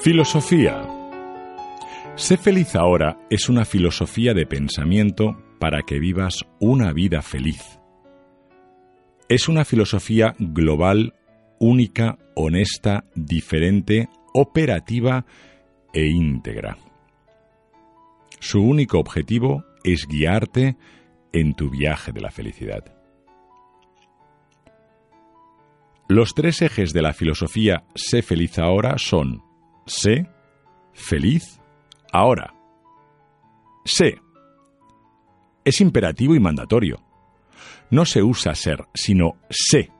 Filosofía. Sé feliz ahora es una filosofía de pensamiento para que vivas una vida feliz. Es una filosofía global, única, honesta, diferente, operativa e íntegra. Su único objetivo es guiarte en tu viaje de la felicidad. Los tres ejes de la filosofía Sé feliz ahora son Sé feliz ahora. Sé. Es imperativo y mandatorio. No se usa ser, sino sé.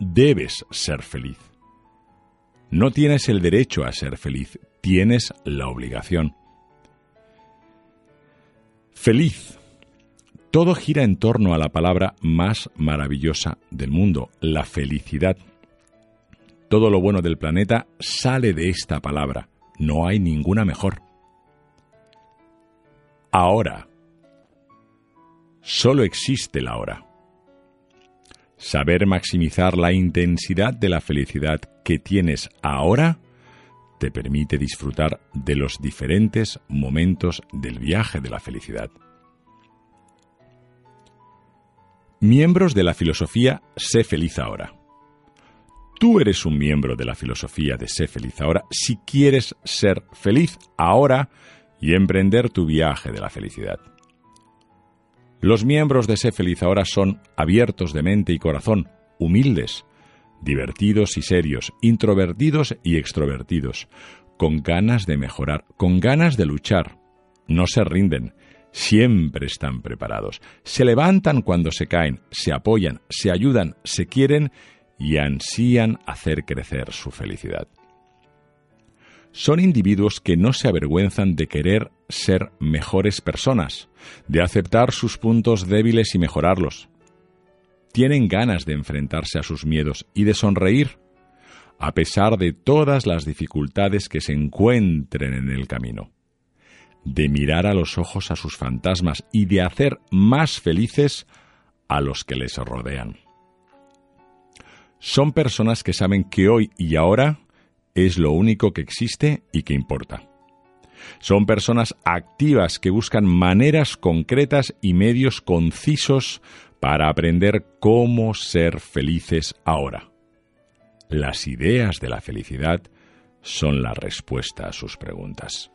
Debes ser feliz. No tienes el derecho a ser feliz, tienes la obligación. Feliz. Todo gira en torno a la palabra más maravillosa del mundo, la felicidad. Todo lo bueno del planeta sale de esta palabra. No hay ninguna mejor. Ahora. Solo existe la hora. Saber maximizar la intensidad de la felicidad que tienes ahora te permite disfrutar de los diferentes momentos del viaje de la felicidad. Miembros de la filosofía Sé feliz ahora. Tú eres un miembro de la filosofía de Sé feliz ahora si quieres ser feliz ahora y emprender tu viaje de la felicidad. Los miembros de Sé feliz ahora son abiertos de mente y corazón, humildes, divertidos y serios, introvertidos y extrovertidos, con ganas de mejorar, con ganas de luchar. No se rinden, siempre están preparados. Se levantan cuando se caen, se apoyan, se ayudan, se quieren y ansían hacer crecer su felicidad. Son individuos que no se avergüenzan de querer ser mejores personas, de aceptar sus puntos débiles y mejorarlos. Tienen ganas de enfrentarse a sus miedos y de sonreír, a pesar de todas las dificultades que se encuentren en el camino, de mirar a los ojos a sus fantasmas y de hacer más felices a los que les rodean son personas que saben que hoy y ahora es lo único que existe y que importa. Son personas activas que buscan maneras concretas y medios concisos para aprender cómo ser felices ahora. Las ideas de la felicidad son la respuesta a sus preguntas.